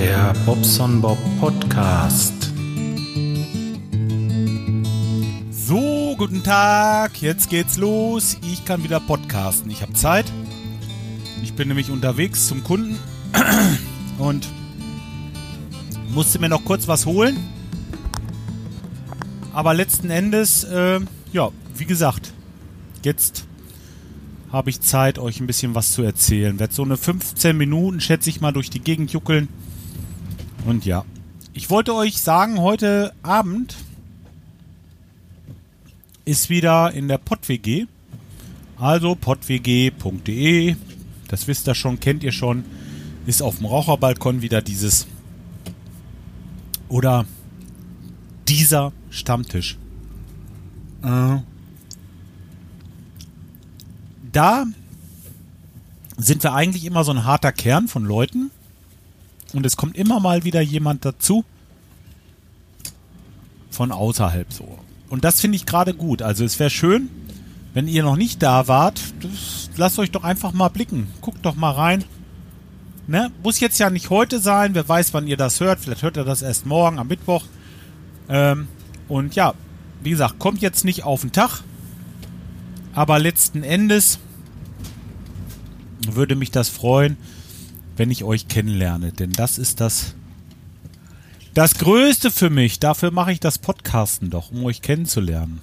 Der Bobson Bob Podcast. So, guten Tag, jetzt geht's los. Ich kann wieder podcasten. Ich habe Zeit. Ich bin nämlich unterwegs zum Kunden und musste mir noch kurz was holen. Aber letzten Endes, äh, ja, wie gesagt, jetzt habe ich Zeit, euch ein bisschen was zu erzählen. Werd so eine 15 Minuten, schätze ich mal, durch die Gegend juckeln. Und ja, ich wollte euch sagen, heute Abend ist wieder in der PodWG. Also podwg.de, das wisst ihr schon, kennt ihr schon, ist auf dem Raucherbalkon wieder dieses oder dieser Stammtisch. Äh, da sind wir eigentlich immer so ein harter Kern von Leuten. Und es kommt immer mal wieder jemand dazu. Von außerhalb so. Und das finde ich gerade gut. Also es wäre schön, wenn ihr noch nicht da wart, das, lasst euch doch einfach mal blicken. Guckt doch mal rein. Ne? Muss jetzt ja nicht heute sein. Wer weiß, wann ihr das hört. Vielleicht hört ihr das erst morgen am Mittwoch. Ähm, und ja, wie gesagt, kommt jetzt nicht auf den Tag. Aber letzten Endes würde mich das freuen, wenn ich euch kennenlerne. Denn das ist das, das Größte für mich. Dafür mache ich das Podcasten doch, um euch kennenzulernen.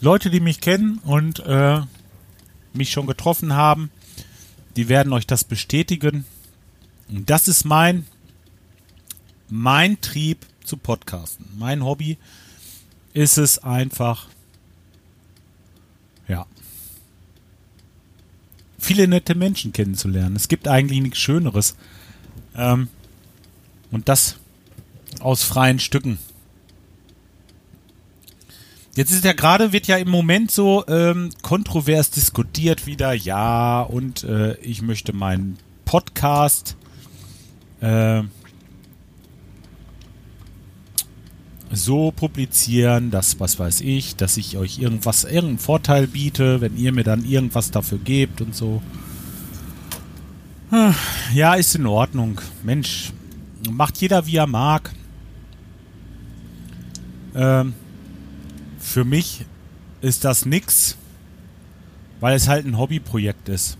Leute, die mich kennen und äh, mich schon getroffen haben, die werden euch das bestätigen. Und das ist mein, mein Trieb zu Podcasten. Mein Hobby ist es einfach, ja, viele nette Menschen kennenzulernen. Es gibt eigentlich nichts Schöneres. Ähm, und das aus freien Stücken. Jetzt ist ja gerade, wird ja im Moment so ähm, kontrovers diskutiert wieder, ja, und äh, ich möchte meinen Podcast äh, so publizieren, dass, was weiß ich, dass ich euch irgendwas, irgendeinen Vorteil biete, wenn ihr mir dann irgendwas dafür gebt und so. Ja, ist in Ordnung. Mensch, macht jeder wie er mag. Ähm, für mich ist das nix, weil es halt ein Hobbyprojekt ist.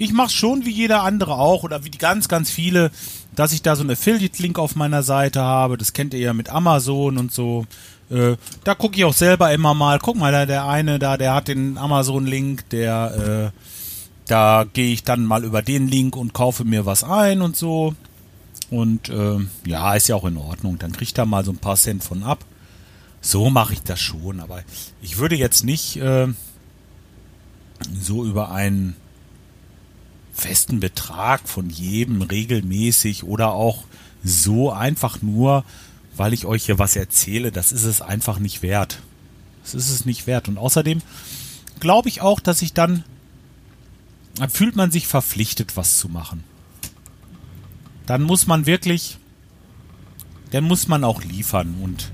Ich mach's schon wie jeder andere auch oder wie die ganz, ganz viele dass ich da so einen Affiliate-Link auf meiner Seite habe. Das kennt ihr ja mit Amazon und so. Äh, da gucke ich auch selber immer mal. Guck mal, da der eine da, der hat den Amazon-Link, der, äh, da gehe ich dann mal über den Link und kaufe mir was ein und so. Und äh, ja, ist ja auch in Ordnung. Dann kriegt er mal so ein paar Cent von ab. So mache ich das schon, aber ich würde jetzt nicht äh, so über einen festen Betrag von jedem regelmäßig oder auch so einfach nur, weil ich euch hier was erzähle, das ist es einfach nicht wert. Das ist es nicht wert. Und außerdem glaube ich auch, dass ich dann, dann fühlt man sich verpflichtet, was zu machen. Dann muss man wirklich, dann muss man auch liefern und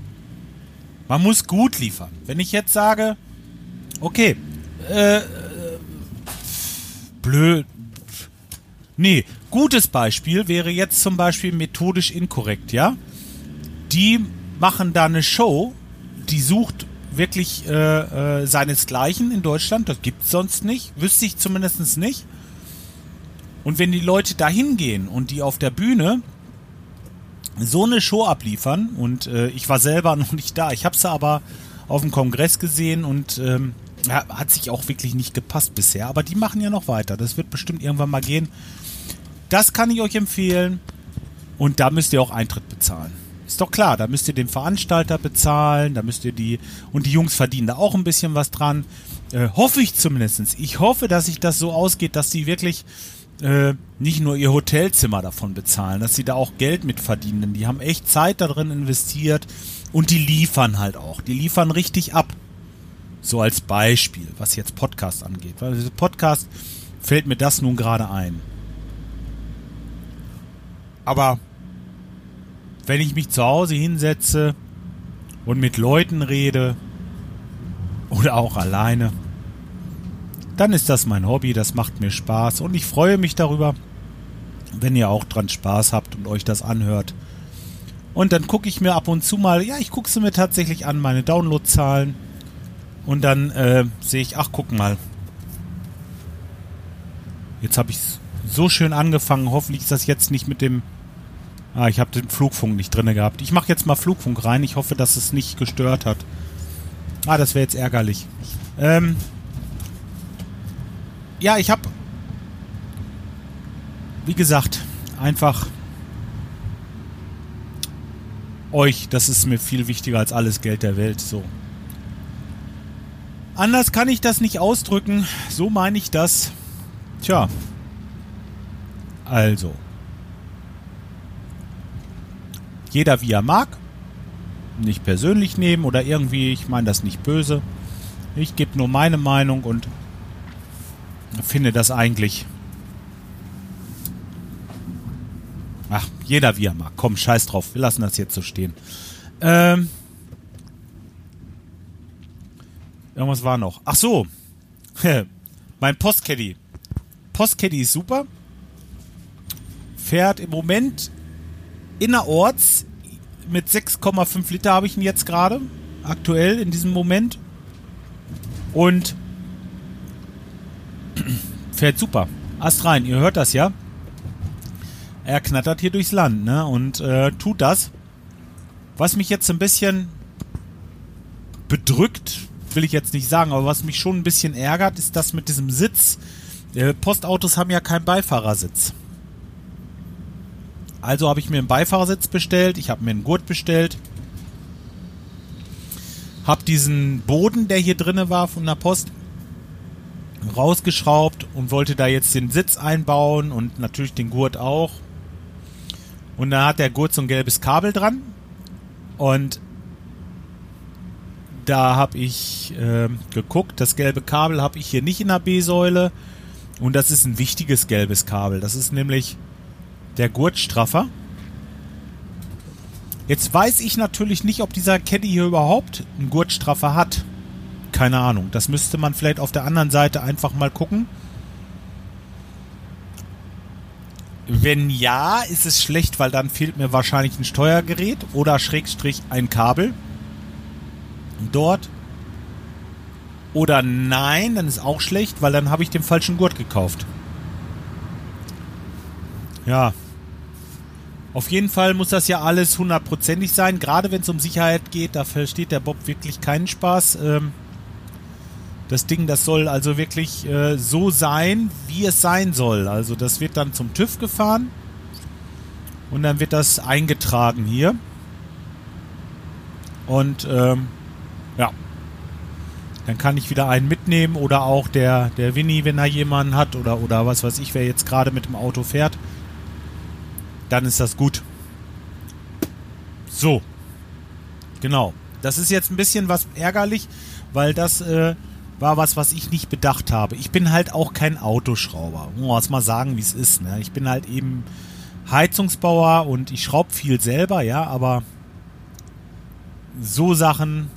man muss gut liefern. Wenn ich jetzt sage, okay, äh, blöd, Nee, gutes Beispiel wäre jetzt zum Beispiel methodisch inkorrekt, ja? Die machen da eine Show, die sucht wirklich äh, äh, seinesgleichen in Deutschland. Das gibt's sonst nicht. Wüsste ich zumindest nicht. Und wenn die Leute da hingehen und die auf der Bühne so eine Show abliefern, und äh, ich war selber noch nicht da, ich habe sie aber auf dem Kongress gesehen und ähm, hat sich auch wirklich nicht gepasst bisher. Aber die machen ja noch weiter. Das wird bestimmt irgendwann mal gehen. Das kann ich euch empfehlen. Und da müsst ihr auch Eintritt bezahlen. Ist doch klar, da müsst ihr den Veranstalter bezahlen, da müsst ihr die, und die Jungs verdienen da auch ein bisschen was dran. Äh, hoffe ich zumindest. Ich hoffe, dass sich das so ausgeht, dass sie wirklich äh, nicht nur ihr Hotelzimmer davon bezahlen, dass sie da auch Geld mit verdienen. Denn die haben echt Zeit darin investiert und die liefern halt auch. Die liefern richtig ab. So als Beispiel, was jetzt Podcast angeht. Weil Podcast fällt mir das nun gerade ein. Aber wenn ich mich zu Hause hinsetze und mit Leuten rede oder auch alleine, dann ist das mein Hobby, das macht mir Spaß und ich freue mich darüber, wenn ihr auch dran Spaß habt und euch das anhört. Und dann gucke ich mir ab und zu mal, ja, ich gucke sie mir tatsächlich an, meine Downloadzahlen. Und dann äh, sehe ich, ach, guck mal. Jetzt habe ich so schön angefangen. Hoffentlich ist das jetzt nicht mit dem. Ah, ich habe den Flugfunk nicht drin gehabt. Ich mache jetzt mal Flugfunk rein. Ich hoffe, dass es nicht gestört hat. Ah, das wäre jetzt ärgerlich. Ähm, ja, ich habe, wie gesagt, einfach euch, das ist mir viel wichtiger als alles Geld der Welt. So. Anders kann ich das nicht ausdrücken. So meine ich das. Tja. Also. Jeder wie er mag. Nicht persönlich nehmen oder irgendwie, ich meine das nicht böse. Ich gebe nur meine Meinung und finde das eigentlich. Ach, jeder wie er mag. Komm, scheiß drauf. Wir lassen das jetzt so stehen. Ähm. Irgendwas war noch. Ach so. mein Postcaddy. Postcaddy ist super. Fährt im Moment innerorts mit 6,5 Liter habe ich ihn jetzt gerade. Aktuell in diesem Moment. Und fährt super. Ast rein, ihr hört das ja. Er knattert hier durchs Land, ne? Und äh, tut das. Was mich jetzt ein bisschen bedrückt, will ich jetzt nicht sagen, aber was mich schon ein bisschen ärgert, ist das mit diesem Sitz. Äh, Postautos haben ja keinen Beifahrersitz. Also habe ich mir einen Beifahrersitz bestellt, ich habe mir einen Gurt bestellt, habe diesen Boden, der hier drinne war von der Post, rausgeschraubt und wollte da jetzt den Sitz einbauen und natürlich den Gurt auch. Und da hat der Gurt so ein gelbes Kabel dran und da habe ich äh, geguckt, das gelbe Kabel habe ich hier nicht in der B-Säule und das ist ein wichtiges gelbes Kabel. Das ist nämlich der Gurtstraffer. Jetzt weiß ich natürlich nicht, ob dieser Caddy hier überhaupt einen Gurtstraffer hat. Keine Ahnung. Das müsste man vielleicht auf der anderen Seite einfach mal gucken. Wenn ja, ist es schlecht, weil dann fehlt mir wahrscheinlich ein Steuergerät oder Schrägstrich ein Kabel. Dort. Oder nein, dann ist auch schlecht, weil dann habe ich den falschen Gurt gekauft. Ja, auf jeden Fall muss das ja alles hundertprozentig sein, gerade wenn es um Sicherheit geht, da versteht der Bob wirklich keinen Spaß. Ähm, das Ding, das soll also wirklich äh, so sein, wie es sein soll. Also das wird dann zum TÜV gefahren und dann wird das eingetragen hier. Und ähm, ja, dann kann ich wieder einen mitnehmen oder auch der, der Winnie, wenn er jemanden hat oder, oder was weiß ich, wer jetzt gerade mit dem Auto fährt dann ist das gut. So. Genau. Das ist jetzt ein bisschen was ärgerlich, weil das äh, war was, was ich nicht bedacht habe. Ich bin halt auch kein Autoschrauber. Muss mal sagen, wie es ist. Ne? Ich bin halt eben Heizungsbauer und ich schraube viel selber, ja, aber so Sachen,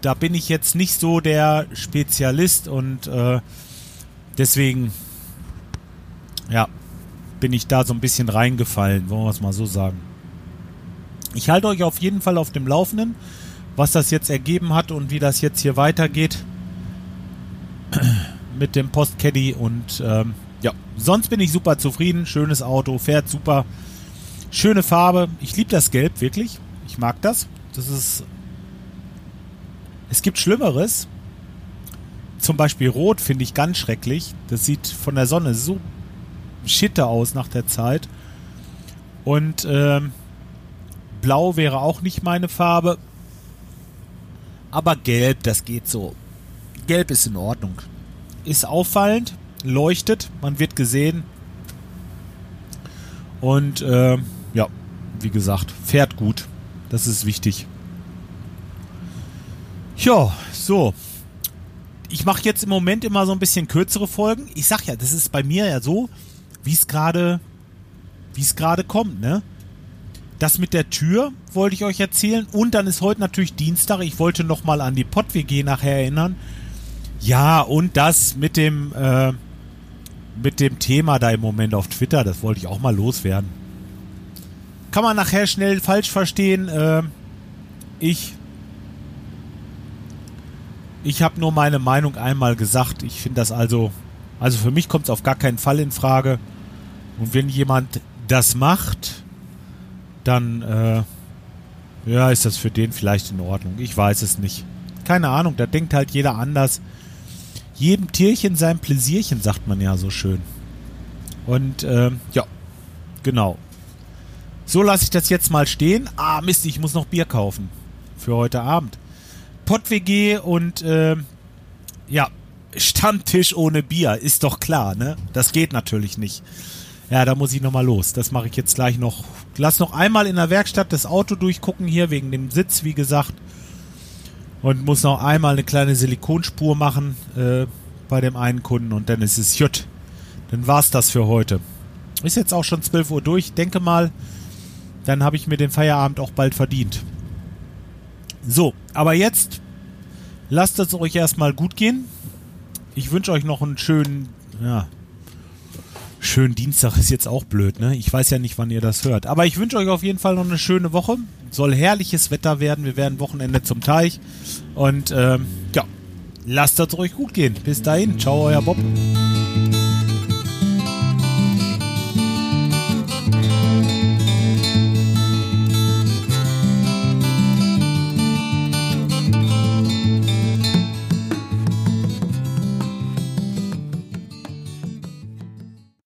da bin ich jetzt nicht so der Spezialist und äh, deswegen, ja, bin ich da so ein bisschen reingefallen, wollen wir es mal so sagen. Ich halte euch auf jeden Fall auf dem Laufenden, was das jetzt ergeben hat und wie das jetzt hier weitergeht mit dem Postcaddy und ähm, ja, sonst bin ich super zufrieden. Schönes Auto, fährt super. Schöne Farbe. Ich liebe das Gelb, wirklich. Ich mag das. Das ist. Es gibt Schlimmeres. Zum Beispiel Rot finde ich ganz schrecklich. Das sieht von der Sonne so Schitte aus nach der Zeit. Und ähm, Blau wäre auch nicht meine Farbe. Aber Gelb, das geht so. Gelb ist in Ordnung. Ist auffallend, leuchtet, man wird gesehen. Und äh, ja, wie gesagt, fährt gut. Das ist wichtig. Ja, so ich mache jetzt im Moment immer so ein bisschen kürzere Folgen. Ich sag ja, das ist bei mir ja so, wie es gerade, wie es gerade kommt, ne? Das mit der Tür wollte ich euch erzählen und dann ist heute natürlich Dienstag. Ich wollte noch mal an die Pott WG nachher erinnern. Ja und das mit dem äh, mit dem Thema da im Moment auf Twitter. Das wollte ich auch mal loswerden. Kann man nachher schnell falsch verstehen. Äh, ich ich habe nur meine Meinung einmal gesagt. Ich finde das also, also für mich kommt es auf gar keinen Fall in Frage. Und wenn jemand das macht, dann äh, ja, ist das für den vielleicht in Ordnung. Ich weiß es nicht. Keine Ahnung, da denkt halt jeder anders. Jedem Tierchen sein Pläsierchen, sagt man ja so schön. Und äh, ja, genau. So lasse ich das jetzt mal stehen. Ah, Mist, ich muss noch Bier kaufen. Für heute Abend. Pott-WG und äh, ja, Stammtisch ohne Bier, ist doch klar, ne? Das geht natürlich nicht. Ja, da muss ich nochmal los. Das mache ich jetzt gleich noch. Lass noch einmal in der Werkstatt das Auto durchgucken hier, wegen dem Sitz, wie gesagt. Und muss noch einmal eine kleine Silikonspur machen äh, bei dem einen Kunden und dann ist es jut. Dann war's das für heute. Ist jetzt auch schon 12 Uhr durch. Denke mal, dann habe ich mir den Feierabend auch bald verdient. So, aber jetzt lasst es euch erstmal gut gehen. Ich wünsche euch noch einen schönen, ja, schönen Dienstag ist jetzt auch blöd, ne? Ich weiß ja nicht, wann ihr das hört. Aber ich wünsche euch auf jeden Fall noch eine schöne Woche. Soll herrliches Wetter werden. Wir werden Wochenende zum Teich. Und ähm, ja, lasst es euch gut gehen. Bis dahin. Ciao, euer Bob.